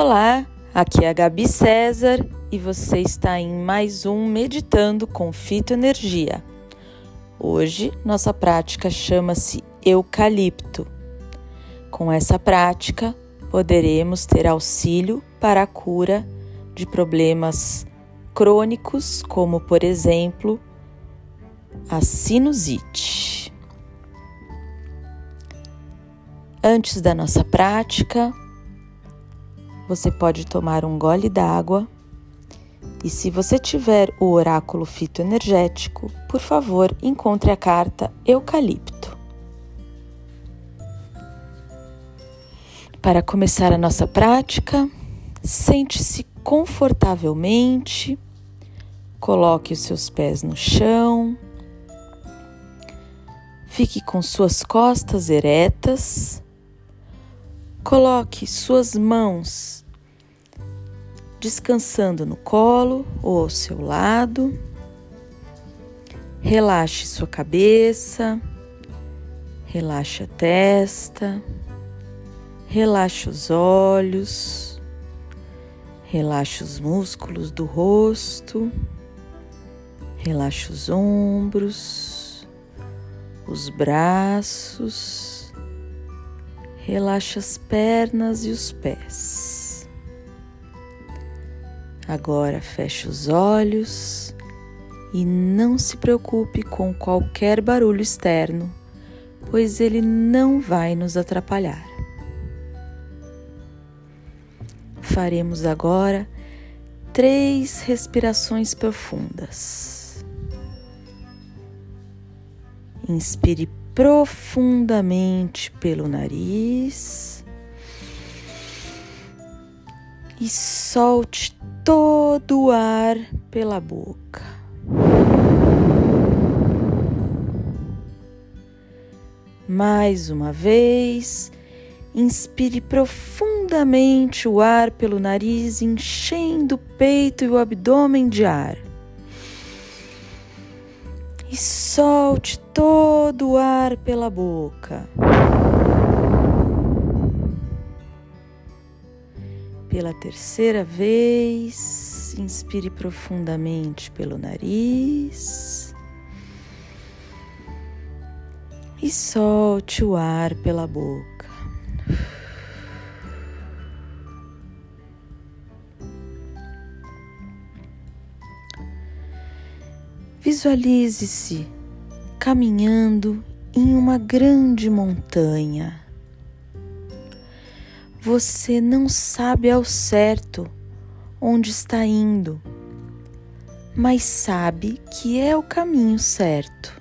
Olá, aqui é a Gabi César e você está em mais um Meditando com Fitoenergia. Hoje nossa prática chama-se Eucalipto. Com essa prática, poderemos ter auxílio para a cura de problemas crônicos, como por exemplo a sinusite. Antes da nossa prática, você pode tomar um gole d'água. E se você tiver o oráculo fitoenergético, por favor, encontre a carta Eucalipto. Para começar a nossa prática, sente-se confortavelmente, coloque os seus pés no chão, fique com suas costas eretas, coloque suas mãos descansando no colo ou ao seu lado. Relaxe sua cabeça, relaxe a testa, relaxe os olhos, relaxe os músculos do rosto, relaxe os ombros, os braços, relaxe as pernas e os pés. Agora feche os olhos e não se preocupe com qualquer barulho externo, pois ele não vai nos atrapalhar. Faremos agora três respirações profundas. Inspire profundamente pelo nariz e solte todo o ar pela boca. Mais uma vez, inspire profundamente o ar pelo nariz, enchendo o peito e o abdômen de ar. E solte todo o ar pela boca. Pela terceira vez, inspire profundamente pelo nariz e solte o ar pela boca. Visualize-se caminhando em uma grande montanha. Você não sabe ao certo onde está indo, mas sabe que é o caminho certo,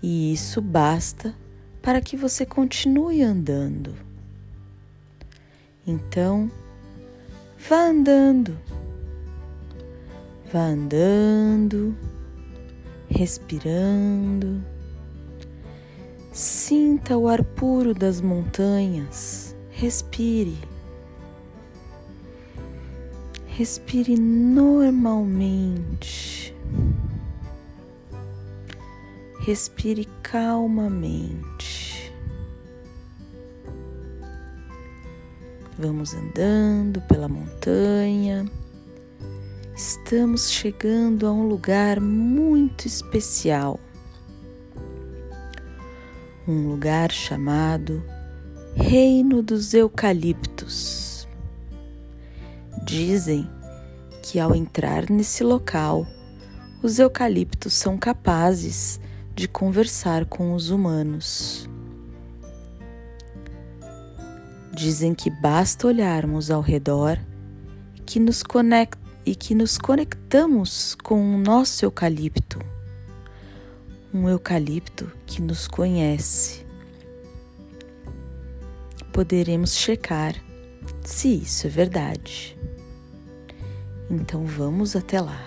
e isso basta para que você continue andando. Então, vá andando, vá andando, respirando, sinta o ar puro das montanhas Respire. Respire normalmente. Respire calmamente. Vamos andando pela montanha. Estamos chegando a um lugar muito especial. Um lugar chamado Reino dos Eucaliptos. Dizem que ao entrar nesse local, os eucaliptos são capazes de conversar com os humanos. Dizem que basta olharmos ao redor que nos conect e que nos conectamos com o nosso eucalipto, um eucalipto que nos conhece poderemos checar se isso é verdade. Então vamos até lá.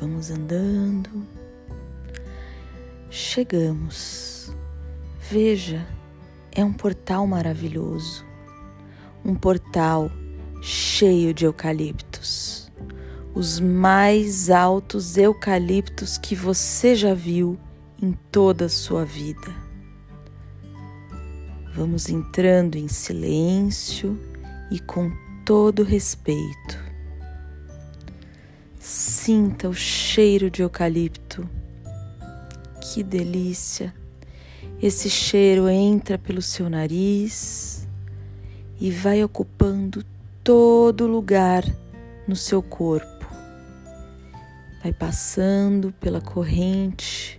Vamos andando. Chegamos. Veja, é um portal maravilhoso. Um portal cheio de eucaliptos. Os mais altos eucaliptos que você já viu em toda a sua vida. Vamos entrando em silêncio e com todo respeito. Sinta o cheiro de eucalipto. Que delícia! Esse cheiro entra pelo seu nariz e vai ocupando todo lugar no seu corpo. Vai passando pela corrente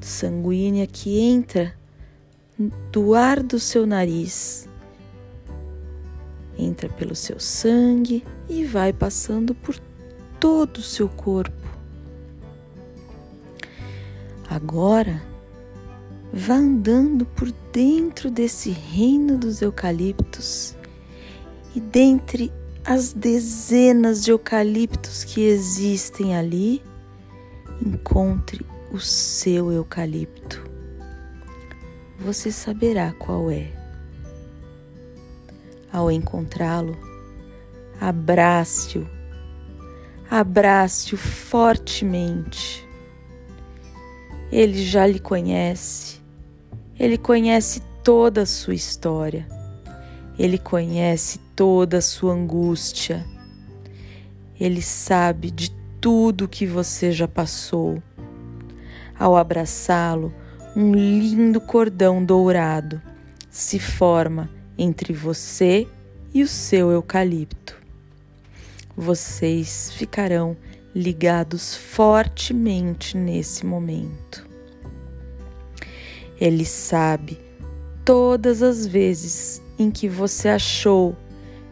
sanguínea que entra do ar do seu nariz, entra pelo seu sangue e vai passando por todo o seu corpo. Agora, vá andando por dentro desse reino dos eucaliptos e dentre as dezenas de eucaliptos que existem ali, encontre o seu eucalipto. Você saberá qual é. Ao encontrá-lo, abrace-o, abrace-o fortemente. Ele já lhe conhece, ele conhece toda a sua história, ele conhece toda a sua angústia, ele sabe de tudo que você já passou. Ao abraçá-lo, um lindo cordão dourado se forma entre você e o seu eucalipto. Vocês ficarão ligados fortemente nesse momento. Ele sabe todas as vezes em que você achou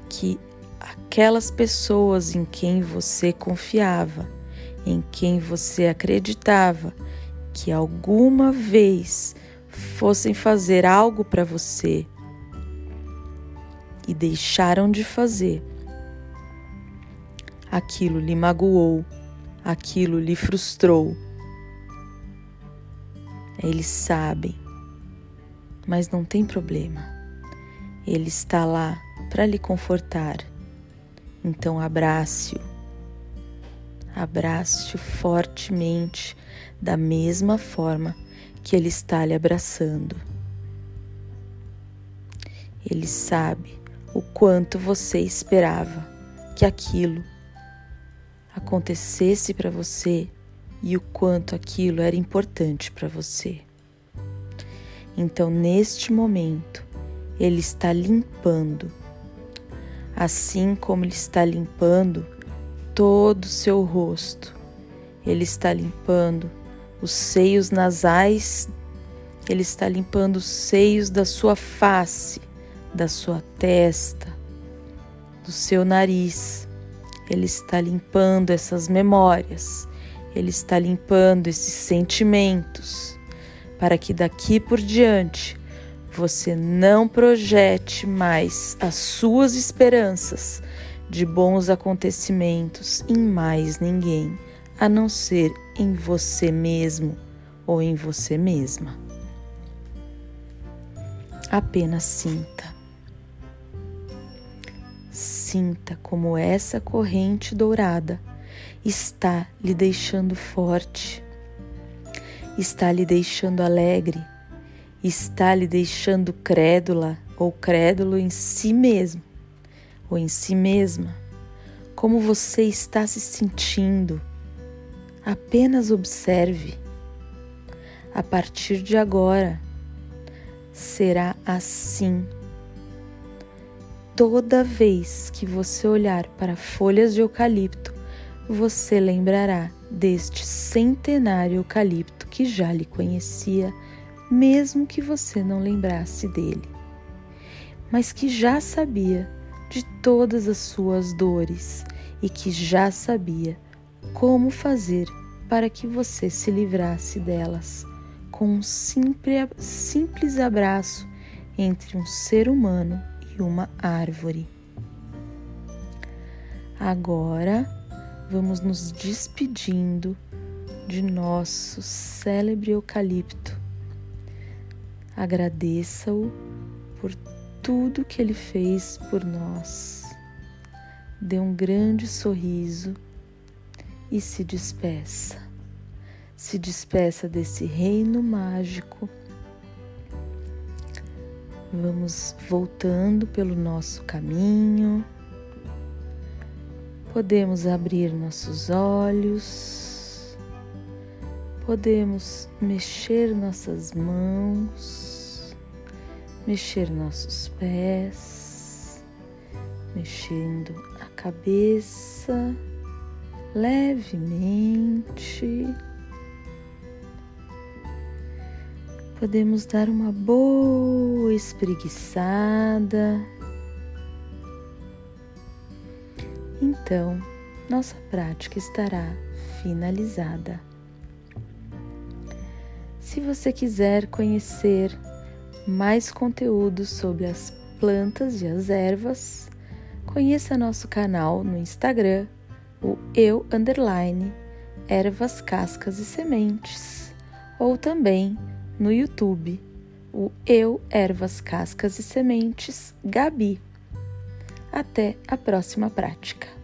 que aquelas pessoas em quem você confiava, em quem você acreditava, que alguma vez fossem fazer algo para você e deixaram de fazer. Aquilo lhe magoou, aquilo lhe frustrou. Eles sabem, mas não tem problema. Ele está lá para lhe confortar. Então abrace-o. Abrace-o fortemente, da mesma forma que ele está lhe abraçando. Ele sabe o quanto você esperava que aquilo acontecesse para você e o quanto aquilo era importante para você. Então, neste momento, ele está limpando, assim como ele está limpando todo o seu rosto, ele está limpando os seios nasais, ele está limpando os seios da sua face, da sua testa, do seu nariz. Ele está limpando essas memórias, ele está limpando esses sentimentos, para que daqui por diante você não projete mais as suas esperanças de bons acontecimentos em mais ninguém a não ser em você mesmo ou em você mesma. Apenas sinta. Sinta como essa corrente dourada está lhe deixando forte, está lhe deixando alegre, está lhe deixando crédula ou crédulo em si mesmo ou em si mesma. Como você está se sentindo Apenas observe. A partir de agora, será assim. Toda vez que você olhar para folhas de eucalipto, você lembrará deste centenário eucalipto que já lhe conhecia, mesmo que você não lembrasse dele, mas que já sabia de todas as suas dores e que já sabia como fazer para que você se livrasse delas com um simples abraço entre um ser humano e uma árvore. Agora vamos nos despedindo de nosso célebre eucalipto. Agradeça-o por tudo que ele fez por nós. Dê um grande sorriso e se despeça. Se despeça desse reino mágico Vamos voltando pelo nosso caminho. Podemos abrir nossos olhos, podemos mexer nossas mãos, mexer nossos pés, mexendo a cabeça levemente. Podemos dar uma boa espreguiçada. Então, nossa prática estará finalizada. Se você quiser conhecer mais conteúdo sobre as plantas e as ervas, conheça nosso canal no Instagram o eu underline ervas, cascas e sementes, ou também no YouTube, o eu ervas, cascas e sementes Gabi. Até a próxima prática.